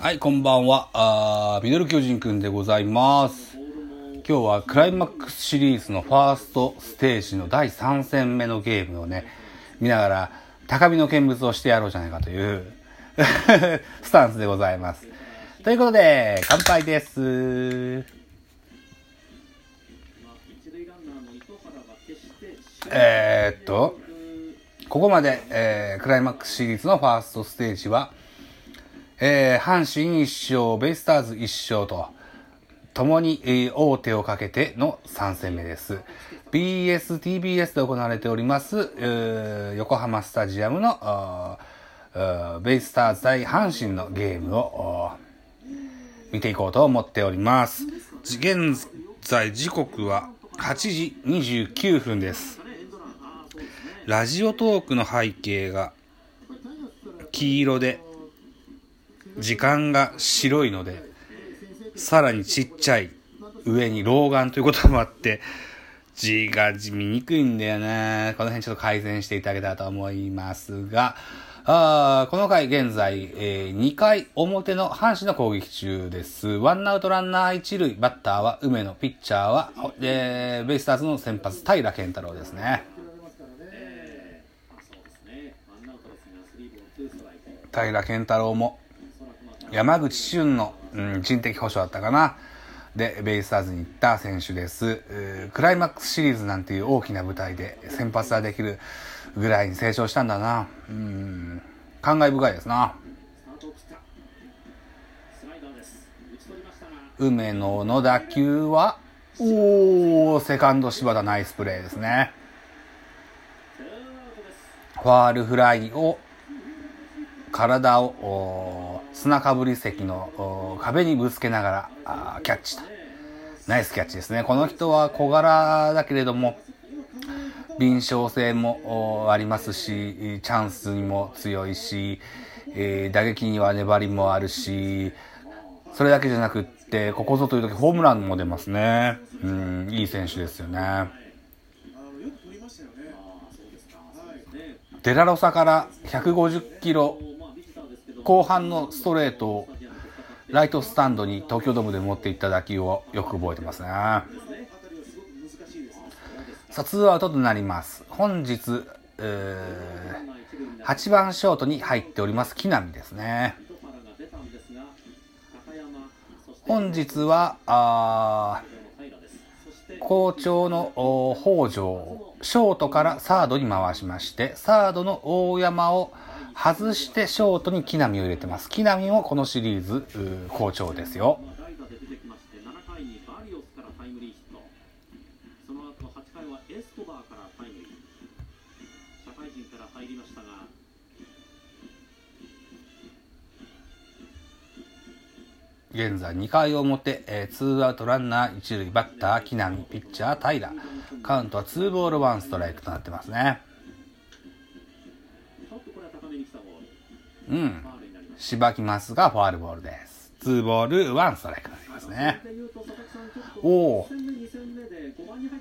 はい、こんばんは。あーミドル巨人くんでございます。今日はクライマックスシリーズのファーストステージの第3戦目のゲームをね、見ながら高みの見物をしてやろうじゃないかという スタンスでございます。ということで、乾杯です。えー、っと、ここまで、えークライマックスシリーズのファーストステージは、えー阪神1勝、ベイスターズ1勝と、共に、えー王手をかけての3戦目です。BS、TBS で行われております、えー横浜スタジアムの、ベイスターズ対阪神のゲームを、見ていこうと思っております。現在時刻は8時29分です。ラジオトークの背景が黄色で時間が白いのでさらにちっちゃい上に老眼ということもあって字が見にくいんだよねこの辺ちょっと改善していただけたらと思いますがあこの回現在、え2回表の阪神の攻撃中です。ワンアウトランナー一塁、バッターは梅野、ピッチャーは、えーベイスターズの先発、平健太郎ですね。平健太郎も山口俊の、うん、人的保障だったかな。でベイスターズに行った選手です、クライマックスシリーズなんていう大きな舞台で先発ができるぐらいに成長したんだな。うん感慨深いですな。梅野の打球はおおセカンド柴田ナイスプレーですね。ファールフライを体を砂かぶり席の壁にぶつけながらキャッチと。ナイスキャッチですね。この人は小柄だけれども敏捷性もありますしチャンスにも強いし、えー打撃には粘りもあるしそれだけじゃなくってここぞという時ホームランも出ますね。うんいい選手ですよね。デラロサから150キロ後半のストレートをライトスタンドに東京ドームで持っていった打球をよく覚えてますね。さあツーアウトとなります。本日、えー8番ショートに入っております木浪ですね。本日はあー好調の北条ショートからサードに回しましてサードの大山を外してショートに木浪を入れてます。木浪もこのシリーズうー好調ですよ。代打で出てきまして7回にバリオスからタイムリーヒット。その後8回はエスコバーからタイムリー社会人から入りましたが現在2回表、えー、ツーアウトランナー一塁バッター木浪ピッチャー平。カウントはツーボールワンストライクとなってますねうん。しばきますがファールボールです。ツーボールワンストライクになりますね。おお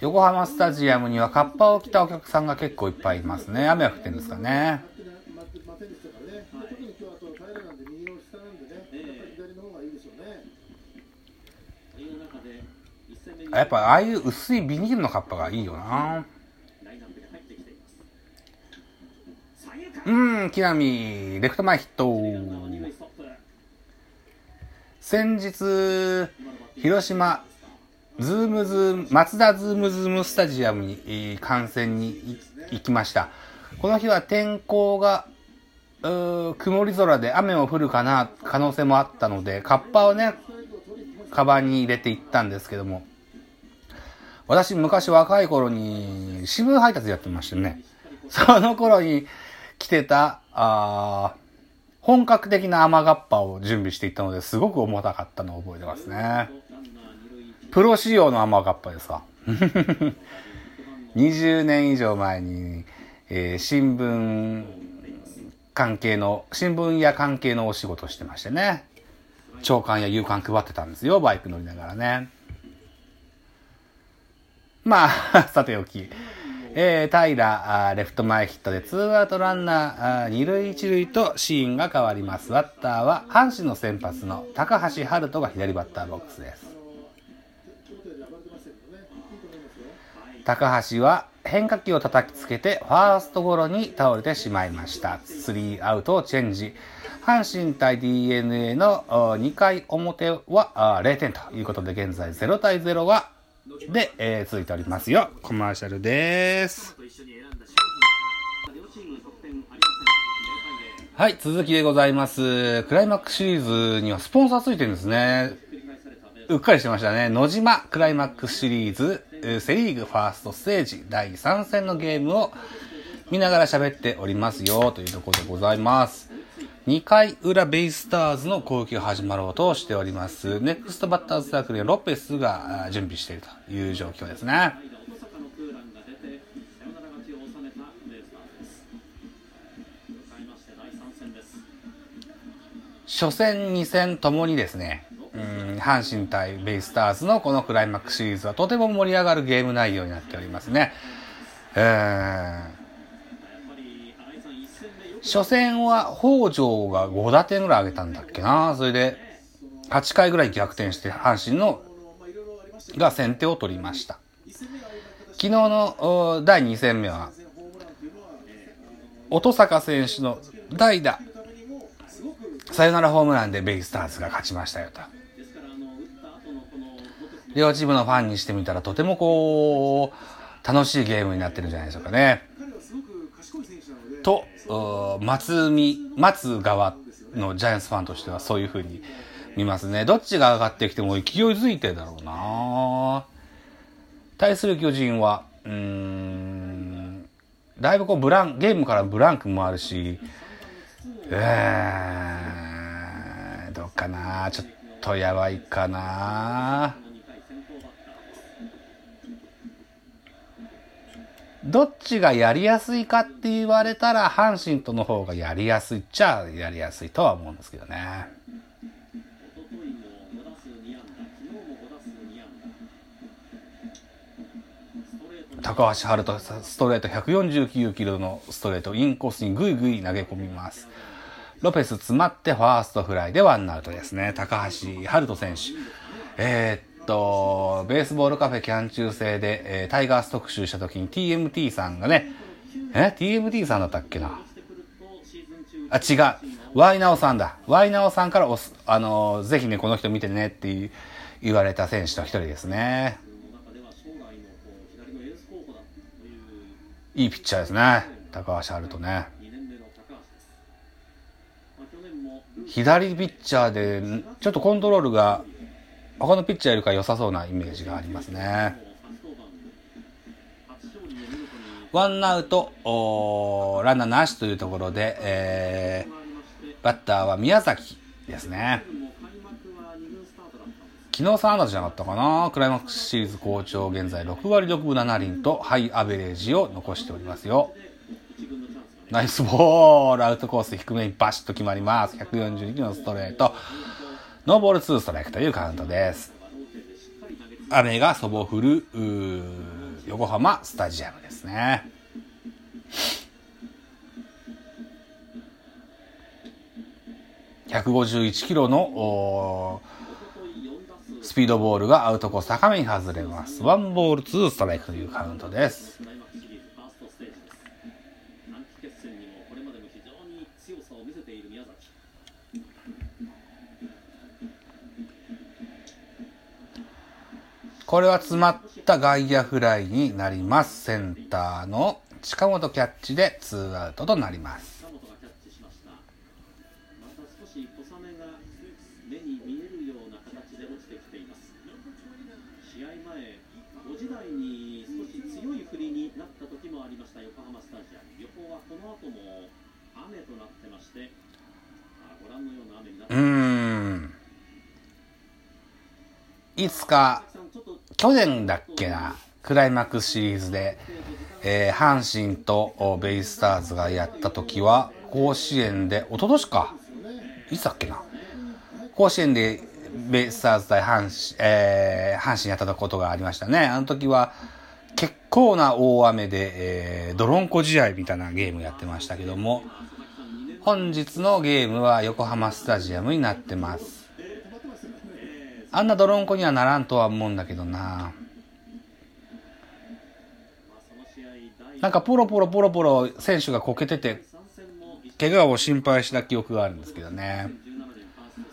横浜スタジアムにはカッパを着たお客さんが結構いっぱいいますね。雨は降ってるんですかね、やっぱああいう薄いビニールのカッパがいいよなラインナップに入ってきています三遊間うん木浪レフト前ヒット。先日広島ズームズーム、松田ズームズームスタジアムに、観戦に行きました。この日は天候が、曇り空で雨も降るかな、可能性もあったので、カッパをね、カバンに入れて行ったんですけども、私昔若い頃に新聞配達やってましてね、その頃に着てた、あ本格的な雨がっぱを準備していったのですごく重たかったのを覚えてますね。プロ仕様の雨がっぱでさ。20年以上前に、えー新聞関係の、新聞や関係のお仕事してましてね。長官や夕刊配ってたんですよ、バイク乗りながらね。まあ、さておき。えー、平あレフト前ヒットでツーアウトランナー二塁一塁とシーンが変わります。バッターは阪神の先発の高橋遥人が左バッターボックスです。高橋は変化球を叩きつけてファーストゴロに倒れてしまいました。スリーアウトをチェンジ。阪神対 DNA の2回表は0点ということで現在0対0はで、えー、続いておりますよ。コマーシャルです。はい、続きでございます。クライマックスシリーズにはスポンサーついてるんですね。うっかりしてましたね。野島クライマックスシリーズセリーグファーストステージ第3戦のゲームを見ながら喋っておりますよというところでございます。2回裏ベイスターズの攻撃が始まろうとしております。ネクストバッターズサークルにロペスが準備しているという状況ですね。初戦、2戦ともにですね、うん阪神対ベイスターズのこのクライマックスシリーズはとても盛り上がるゲーム内容になっておりますね。えー初戦は北条が5打点ぐらい上げたんだっけな。それで8回ぐらい逆転して阪神のが先手を取りました。昨日の第2戦目は音坂選手の代打サヨナラホームランでベイスターズが勝ちましたよと。両チームのファンにしてみたらとてもこう楽しいゲームになってるんじゃないでしょうかね。と、松見、松側のジャイアンツファンとしてはそういう風に見ますね。どっちが上がってきても勢いづいてるだろうな。対する巨人は、うーん、だいぶこうブラン、ゲームからブランクもあるし、えー、どうかな。ちょっとやばいかな。どっちがやりやすいかって言われたら、阪神との方がやりやすいっちゃやりやすいとは思うんですけどね。高橋遥人ストレート149キロのストレートインコースにぐいぐい投げ込みます。ロペス詰まってファーストフライでワンアウトですね。高橋遥人選手。えー、っと、ベースボールカフェキャン中制で、えー、タイガース特集した時に TMT さんがね、え ?TMT さんだったっけな？あ、違う。ワイナオさんだ。ワイナオさんからおす、あのー、ぜひね、この人見てねって言われた選手の一人ですね。いいピッチャーですね。高橋遥人ね。左ピッチャーで、ちょっとコントロールが他のピッチャーよりか良さそうなイメージがありますね。ワンアウト、ランナーなしというところで、えー、バッターは宮崎ですね。昨日3安打じゃなかったかなクライマックスシリーズ好調、現在6割6分7厘とハイアベレージを残しておりますよ。ナイスボールアウトコース低めにバシッと決まります。142キロのストレート。ノーボール2ストライクというカウントです。雨がそぼ降る横浜スタジアムですね。151キロのスピードボールがアウトコース高めに外れます。ワンボール2ストライクというカウントです。これは詰まった外野フライになります。センターの近本キャッチでツーアウトとなります。試合前5時台に少し強い振りになった時もありました横浜スタジアム予報はこの後も雨となってましてご覧のようん。いつか、去年だっけな、クライマックスシリーズで、えー、阪神とベイスターズがやった時は、甲子園で、一昨年か。いつだっけな。甲子園でベイスターズ対阪神、えー、阪神やったことがありましたね。あの時は、結構な大雨で、えー、ドロンコ試合みたいなゲームやってましたけども、本日のゲームは横浜スタジアムになってます。あんなドロンコにはならんとは思うんだけどな。なんかポロポロポロポロ選手がこけてて、怪我を心配した記憶があるんですけどね。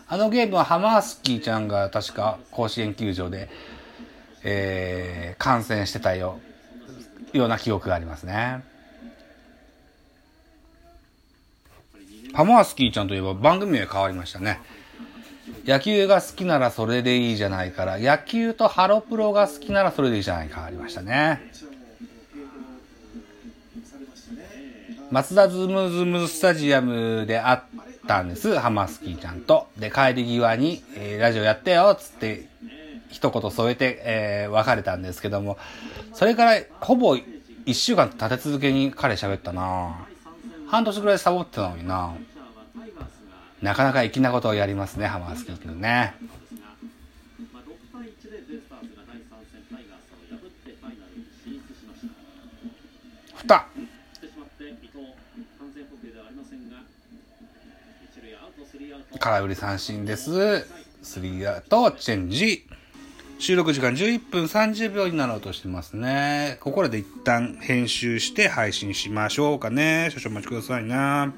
あのゲームはハマースキーちゃんが確か甲子園球場で、えー、観戦してたよ、ような記憶がありますね。ハマースキーちゃんといえば番組名変わりましたね。野球が好きならそれでいいじゃないから、野球とハロプロが好きならそれでいいじゃないか変わりましたね。松田ズムズムスタジアムであったんです、ハマスキーちゃんと。で、帰り際に、えー、ラジオやってよっ、つって、一言添えて、えー、別れたんですけども、それからほぼ一週間立て続けに彼喋ったな半年ぐらいサボってたのにななかなか粋なことをやりますね、ハマスキー君ね。ふた。空振り三振です。スリーアウト、チェンジ。収録時間11分30秒になろうとしてますね。ここらで一旦編集して配信しましょうかね。少々お待ちくださいな。